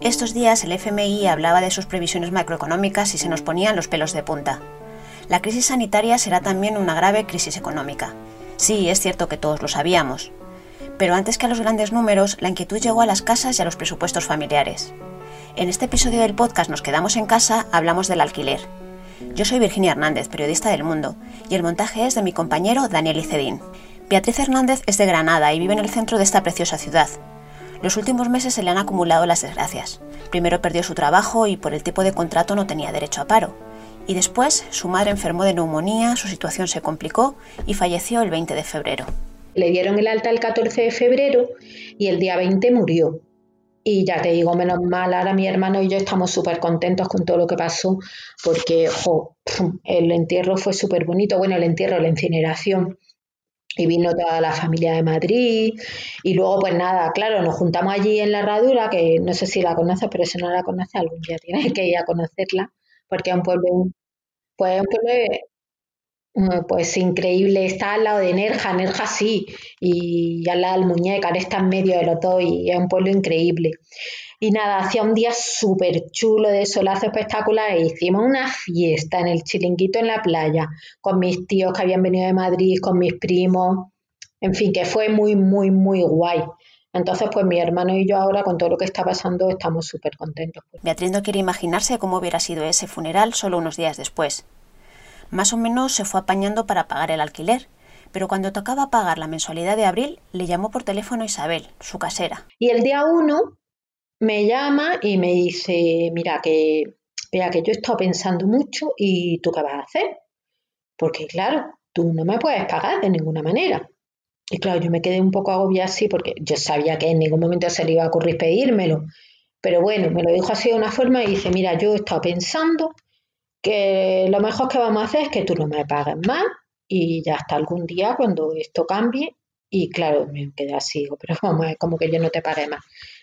Estos días el FMI hablaba de sus previsiones macroeconómicas y se nos ponían los pelos de punta. La crisis sanitaria será también una grave crisis económica. Sí, es cierto que todos lo sabíamos. Pero antes que a los grandes números, la inquietud llegó a las casas y a los presupuestos familiares. En este episodio del podcast Nos quedamos en casa hablamos del alquiler. Yo soy Virginia Hernández, periodista del Mundo, y el montaje es de mi compañero Daniel Icedín. Beatriz Hernández es de Granada y vive en el centro de esta preciosa ciudad. Los últimos meses se le han acumulado las desgracias. Primero perdió su trabajo y por el tipo de contrato no tenía derecho a paro. Y después su madre enfermó de neumonía, su situación se complicó y falleció el 20 de febrero. Le dieron el alta el 14 de febrero y el día 20 murió. Y ya te digo, menos mal, ahora mi hermano y yo estamos súper contentos con todo lo que pasó, porque el entierro fue súper bonito. Bueno, el entierro, la incineración y vino toda la familia de Madrid y luego pues nada, claro, nos juntamos allí en la herradura, que no sé si la conoces, pero si no la conoces algún día tienes que ir a conocerla, porque es un pueblo, pues un pueblo mm, pues increíble, está al lado de Nerja, Nerja sí, y al lado del Muñeca, está en medio de los dos y es un pueblo increíble. Y nada, hacía un día súper chulo de solazo espectacular e hicimos una fiesta en el chiringuito en la playa con mis tíos que habían venido de Madrid, con mis primos, en fin, que fue muy, muy, muy guay. Entonces, pues mi hermano y yo ahora con todo lo que está pasando estamos súper contentos. Beatriz no quiere imaginarse cómo hubiera sido ese funeral solo unos días después. Más o menos se fue apañando para pagar el alquiler, pero cuando tocaba pagar la mensualidad de abril, le llamó por teléfono Isabel, su casera. Y el día uno me llama y me dice, mira, que vea que yo he estado pensando mucho y tú qué vas a hacer. Porque claro, tú no me puedes pagar de ninguna manera. Y claro, yo me quedé un poco agobiada así porque yo sabía que en ningún momento se le iba a ocurrir pedírmelo. Pero bueno, me lo dijo así de una forma y dice, mira, yo he estado pensando que lo mejor que vamos a hacer es que tú no me pagues más y ya hasta algún día cuando esto cambie. Y claro, me quedé así, pero vamos, es como que yo no te pague más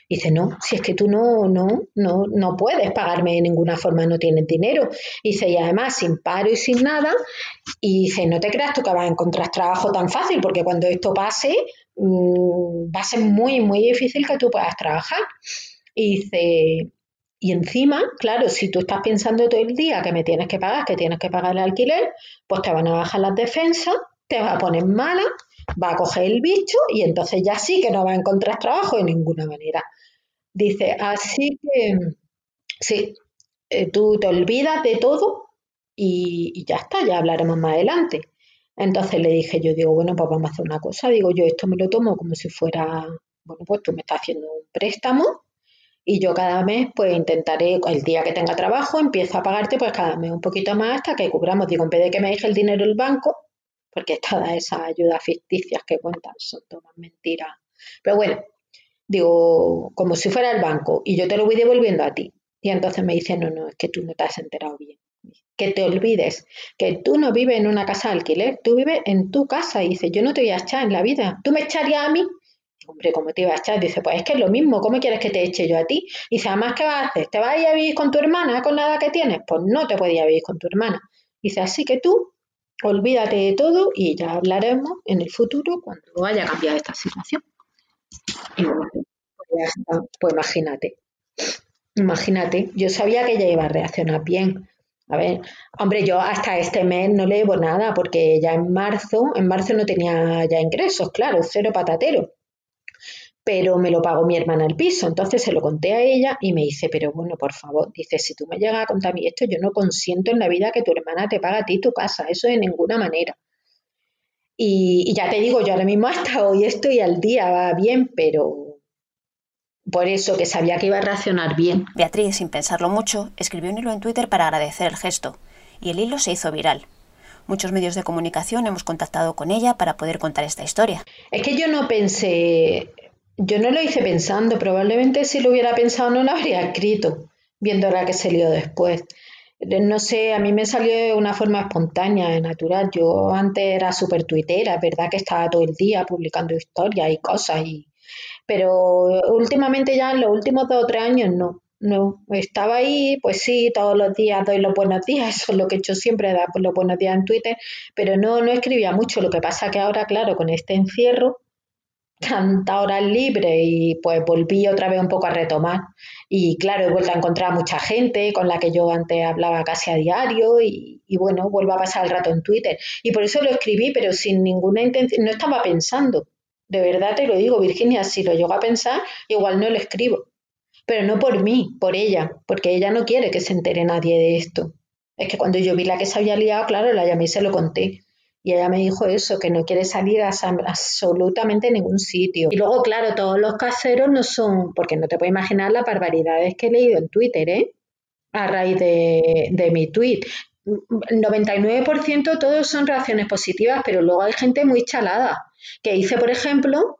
dice, no, si es que tú no, no, no, no puedes pagarme de ninguna forma, no tienes dinero. dice, y además sin paro y sin nada, y dice, no te creas tú que vas a encontrar trabajo tan fácil, porque cuando esto pase, mm, va a ser muy, muy difícil que tú puedas trabajar. Y dice, y encima, claro, si tú estás pensando todo el día que me tienes que pagar, que tienes que pagar el alquiler, pues te van a bajar las defensas, te vas a poner mala va a coger el bicho y entonces ya sí que no va a encontrar trabajo de ninguna manera. Dice, así que sí, eh, tú te olvidas de todo y, ya está, ya hablaremos más adelante. Entonces le dije, yo digo, bueno, pues vamos a hacer una cosa, digo, yo esto me lo tomo como si fuera, bueno, pues tú me estás haciendo un préstamo y yo cada mes pues intentaré, el día que tenga trabajo, empiezo a pagarte pues cada mes un poquito más hasta que cubramos, digo, en vez de que me deje el dinero el banco, porque todas esas ayudas ficticias que cuentan son todas mentiras. Pero bueno, digo, como si fuera el banco y yo te lo voy devolviendo a ti. Y entonces me dice, no, no, es que tú no te has enterado bien. Que te olvides que tú no vives en una casa de alquiler, tú vives en tu casa. Y dice, yo no te voy a echar en la vida. ¿Tú me echarías a mí? Hombre, ¿cómo te iba a echar? Dice, pues es que es lo mismo, ¿cómo quieres que te eche yo a ti? Y dice, además, ¿qué vas a hacer? ¿Te vas a ir a vivir con tu hermana con la edad que tienes? Pues no te podías vivir con tu hermana. Dice, así que tú olvídate de todo y ya hablaremos en el futuro cuando haya cambiado esta situación. Y pues, pues imagínate, imagínate, yo sabía que ella iba a reaccionar bien. A ver, hombre, yo hasta este mes no le debo nada porque ya en marzo, en marzo no tenía ya ingresos, claro, cero patatero pero me lo pagó mi hermana el piso. Entonces se lo conté a ella y me dice, pero bueno, por favor, dice, si tú me llegas a contar a mí esto, yo no consiento en la vida que tu hermana te pague a ti tu casa, eso de ninguna manera. Y, ya te digo, yo ahora mismo hasta hoy estoy al día, va bien, pero por eso que sabía que iba a reaccionar bien. Beatriz, sin pensarlo mucho, escribió un hilo en Twitter para agradecer el gesto, y el hilo se hizo viral. Muchos medios de comunicación hemos contactado con ella para poder contar esta historia. Es que yo no pensé yo no lo hice pensando, probablemente si lo hubiera pensado no lo habría escrito, viendo la que salió después. No sé, a mí me salió de una forma espontánea, natural. Yo antes era súper tuitera, verdad que estaba todo el día publicando historias y cosas, y... pero últimamente ya en los últimos dos o tres años no. No, estaba ahí, pues sí, todos los días doy los buenos días, eso es lo que he hecho siempre, dar los buenos días en Twitter, pero no, no escribía mucho. Lo que pasa que ahora, claro, con este encierro, tanta horas libre y pues volví otra vez un poco a retomar. Y claro, he vuelto a encontrar a mucha gente con la que yo antes hablaba casi a diario y, y bueno, vuelvo a pasar el rato en Twitter. Y por eso lo escribí, pero sin ninguna intención, no estaba pensando. De verdad te lo digo, Virginia, si lo llego a pensar, igual no lo escribo. Pero no por mí, por ella, porque ella no quiere que se entere nadie de esto. Es que cuando yo vi la que se había liado, claro, la llamé y se lo conté. Y ella me dijo eso, que no quiere salir a absolutamente ningún sitio. Y luego, claro, todos los caseros no son, porque no te puedes imaginar las barbaridades que he leído en Twitter, ¿eh? A raíz de, de mi tweet. El 99% todos son reacciones positivas, pero luego hay gente muy chalada, que dice, por ejemplo,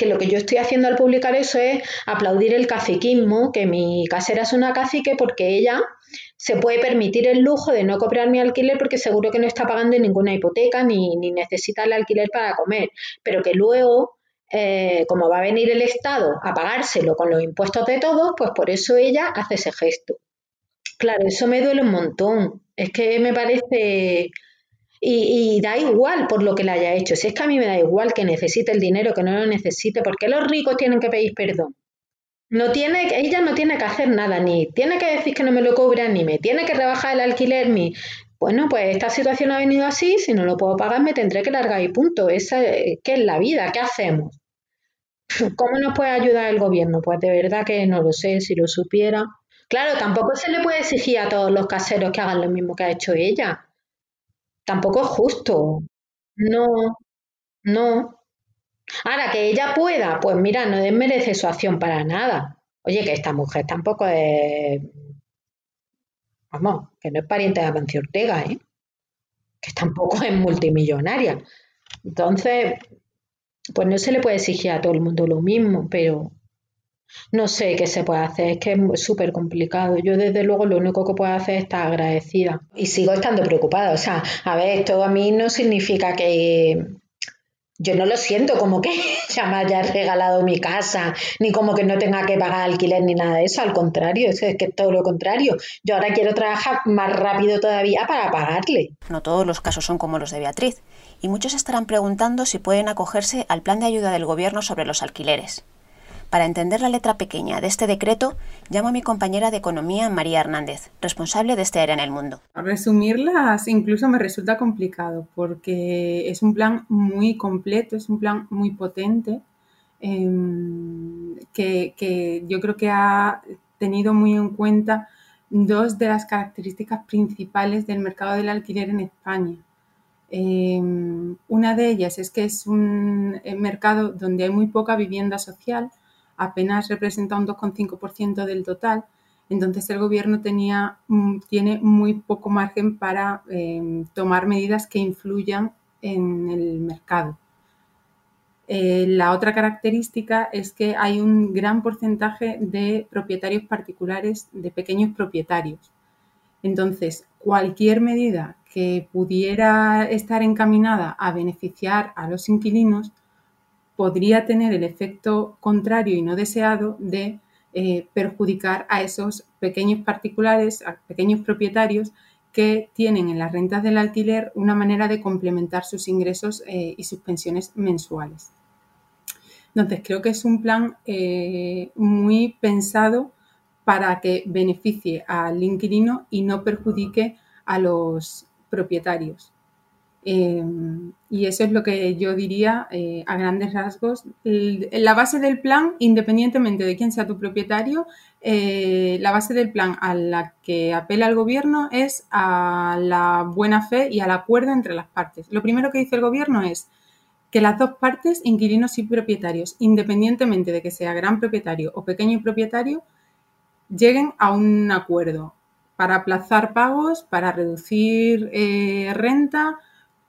que lo que yo estoy haciendo al publicar eso es aplaudir el caciquismo, que mi casera es una cacique porque ella se puede permitir el lujo de no cobrar mi alquiler porque seguro que no está pagando ninguna hipoteca ni, necesita el alquiler para comer, pero que luego, eh, como va a venir el Estado a pagárselo con los impuestos de todos, pues por eso ella hace ese gesto. Claro, eso me duele un montón. Es que me parece y, da igual por lo que le haya hecho. Si es que a mí me da igual que necesite el dinero, que no lo necesite, porque los ricos tienen que pedir perdón. No tiene, ella no tiene que hacer nada, ni tiene que decir que no me lo cobran, ni me tiene que rebajar el alquiler, ni bueno, pues esta situación ha venido así, si no lo puedo pagar me tendré que largar y punto. Esa, ¿Qué es la vida? ¿Qué hacemos? ¿Cómo nos puede ayudar el gobierno? Pues de verdad que no lo sé, si lo supiera. Claro, tampoco se le puede exigir a todos los caseros que hagan lo mismo que ha hecho ella tampoco es justo. No, no. Ahora, que ella pueda, pues mira, no desmerece su acción para nada. Oye, que esta mujer tampoco es. Vamos, que no es pariente de Amancio Ortega, ¿eh? Que tampoco es multimillonaria. Entonces, pues no se le puede exigir a todo el mundo lo mismo, pero no sé qué se puede hacer, es que es súper complicado. Yo desde luego lo único que puedo hacer es estar agradecida y sigo estando preocupada. O sea, a ver, esto a mí no significa que yo no lo siento como que ya me haya regalado mi casa, ni como que no tenga que pagar alquiler ni nada de eso. Al contrario, es que es todo lo contrario. Yo ahora quiero trabajar más rápido todavía para pagarle. No todos los casos son como los de Beatriz y muchos estarán preguntando si pueden acogerse al plan de ayuda del gobierno sobre los alquileres. Para entender la letra pequeña de este decreto, llamo a mi compañera de Economía, María Hernández, responsable de este área en el mundo. Resumirlas incluso me resulta complicado porque es un plan muy completo, es un plan muy potente, em, que, yo creo que ha tenido muy en cuenta dos de las características principales del mercado del alquiler en España. Em, una de ellas es que es un eh, mercado donde hay muy poca vivienda social apenas representa un 2,5% del total, entonces el gobierno tenía, mm, tiene muy poco margen para em, tomar medidas que influyan en el mercado. Eh, la otra característica es que hay un gran porcentaje de propietarios particulares, de pequeños propietarios. Entonces, cualquier medida que pudiera estar encaminada a beneficiar a los inquilinos podría tener el efecto contrario y no deseado de eh, perjudicar a esos pequeños particulares, a pequeños propietarios que tienen en las rentas del alquiler una manera de complementar sus ingresos eh, y sus pensiones mensuales. Entonces, creo que es un plan eh, muy pensado para que beneficie al inquilino y no perjudique a los propietarios. Y eso es lo que yo diría eh, a grandes rasgos. la base del plan, independientemente de quién sea tu propietario, eh, la base del plan a la que apela el gobierno es a la buena fe y al acuerdo entre las partes. Lo primero que dice el gobierno es que las dos partes, inquilinos y propietarios, independientemente de que sea gran propietario o pequeño propietario, lleguen a un acuerdo para aplazar pagos, para reducir eh, renta,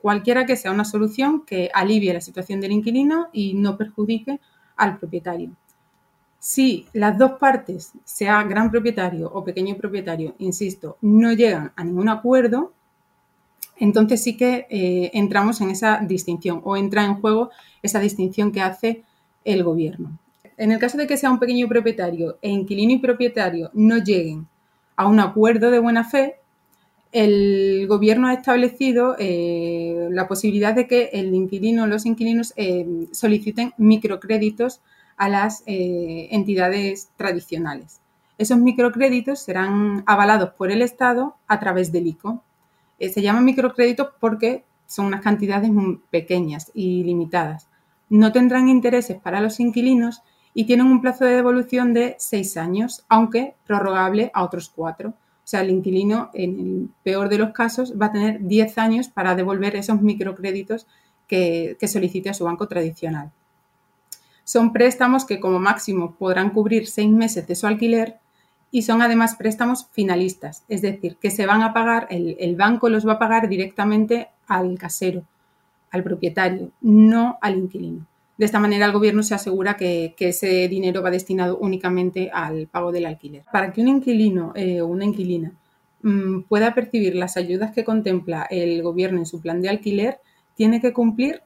cualquiera que sea una solución que alivie la situación del inquilino y no perjudique al propietario. Si las dos partes, sea gran propietario o pequeño propietario, insisto, no llegan a ningún acuerdo, entonces sí que eh, entramos en esa distinción o entra en juego esa distinción que hace el gobierno. En el caso de que sea un pequeño propietario e inquilino y propietario no lleguen a un acuerdo de buena fe, el gobierno ha establecido eh, la posibilidad de que el inquilino o los inquilinos eh, soliciten microcréditos a las eh, entidades tradicionales. Esos microcréditos serán avalados por el Estado a través del ICO. se llaman microcréditos porque son unas cantidades pequeñas y limitadas. No tendrán intereses para los inquilinos y tienen un plazo de devolución de seis años, aunque prorrogable a otros cuatro. Sea, el inquilino, en el peor de los casos, va a tener 10 años para devolver esos microcréditos que, solicite a su banco tradicional. Son préstamos que como máximo podrán cubrir seis meses de su alquiler y son además préstamos finalistas, es decir, que se van a pagar, el, banco los va a pagar directamente al casero, al propietario, no al inquilino. De esta manera, el gobierno se asegura que, ese dinero va destinado únicamente al pago del alquiler. Para que un inquilino eh, o una inquilina mm, pueda percibir las ayudas que contempla el gobierno en su plan de alquiler, tiene que cumplir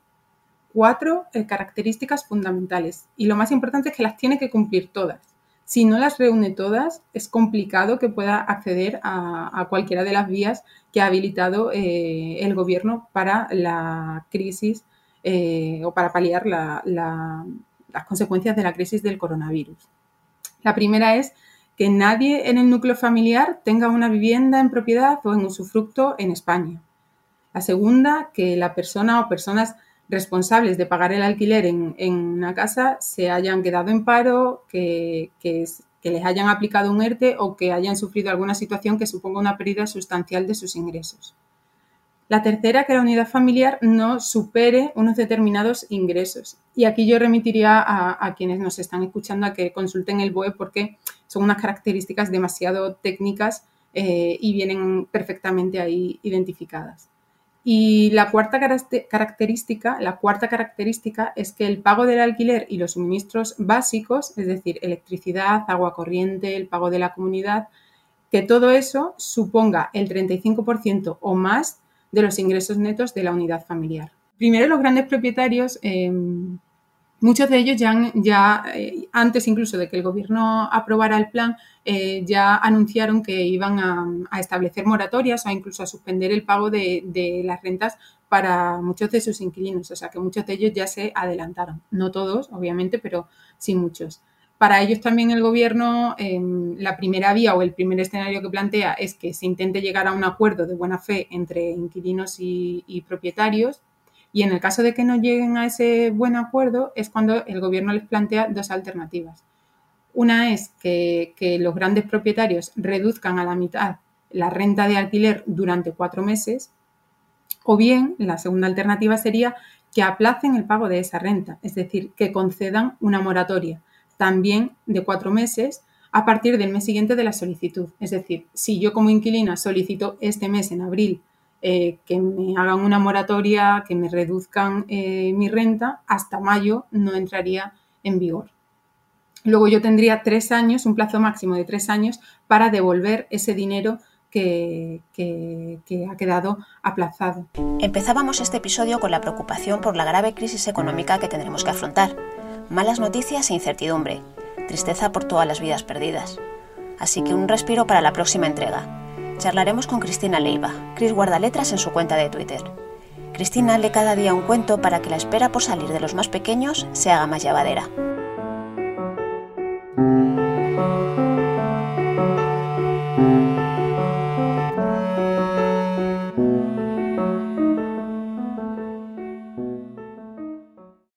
cuatro eh, características fundamentales. Y lo más importante es que las tiene que cumplir todas. Si no las reúne todas, es complicado que pueda acceder a, cualquiera de las vías que ha habilitado eh, el gobierno para la crisis eh, o para paliar las consecuencias de la crisis del coronavirus. La primera es que nadie en el núcleo familiar tenga una vivienda en propiedad o en usufructo en España. La segunda, que la persona o personas responsables de pagar el alquiler en, una casa se hayan quedado en paro, que, que, les hayan aplicado un ERTE o que hayan sufrido alguna situación que suponga una pérdida sustancial de sus ingresos. La tercera, que la unidad familiar no supere unos determinados ingresos. Y aquí yo remitiría a, quienes nos están escuchando a que consulten el BOE porque son unas características demasiado técnicas eh, y vienen perfectamente ahí identificadas. Y la cuarta característica, la cuarta característica es que el pago del alquiler y los suministros básicos, es decir, electricidad, agua corriente, el pago de la comunidad, que todo eso suponga el 35% o más de los ingresos netos de la unidad familiar. Primero, los grandes propietarios, eh, muchos de ellos ya, eh, antes incluso de que el gobierno aprobara el plan, eh, ya anunciaron que iban a, establecer moratorias o incluso a suspender el pago de, de las rentas para muchos de sus inquilinos. O sea que muchos de ellos ya se adelantaron. No todos, obviamente, pero sí muchos. Para ellos también el gobierno, em, la primera vía o el primer escenario que plantea es que se intente llegar a un acuerdo de buena fe entre inquilinos y, propietarios. Y en el caso de que no lleguen a ese buen acuerdo es cuando el gobierno les plantea dos alternativas. Una es que los grandes propietarios reduzcan a la mitad la renta de alquiler durante cuatro meses. O bien, la segunda alternativa sería que aplacen el pago de esa renta, es decir, que concedan una moratoria también de cuatro meses a partir del mes siguiente de la solicitud. Es decir, si yo como inquilina solicito este mes, en abril, eh, que me hagan una moratoria, que me reduzcan eh, mi renta, hasta mayo no entraría en vigor. Luego yo tendría tres años, un plazo máximo de tres años, para devolver ese dinero que, que, ha quedado aplazado. Empezábamos este episodio con la preocupación por la grave crisis económica que tendremos que afrontar malas noticias e incertidumbre, tristeza por todas las vidas perdidas. Así que un respiro para la próxima entrega. Charlaremos con Cristina Leiva, Cris Guardaletras en su cuenta de Twitter. Cristina lee cada día un cuento para que la espera por salir de los más pequeños se haga más llevadera.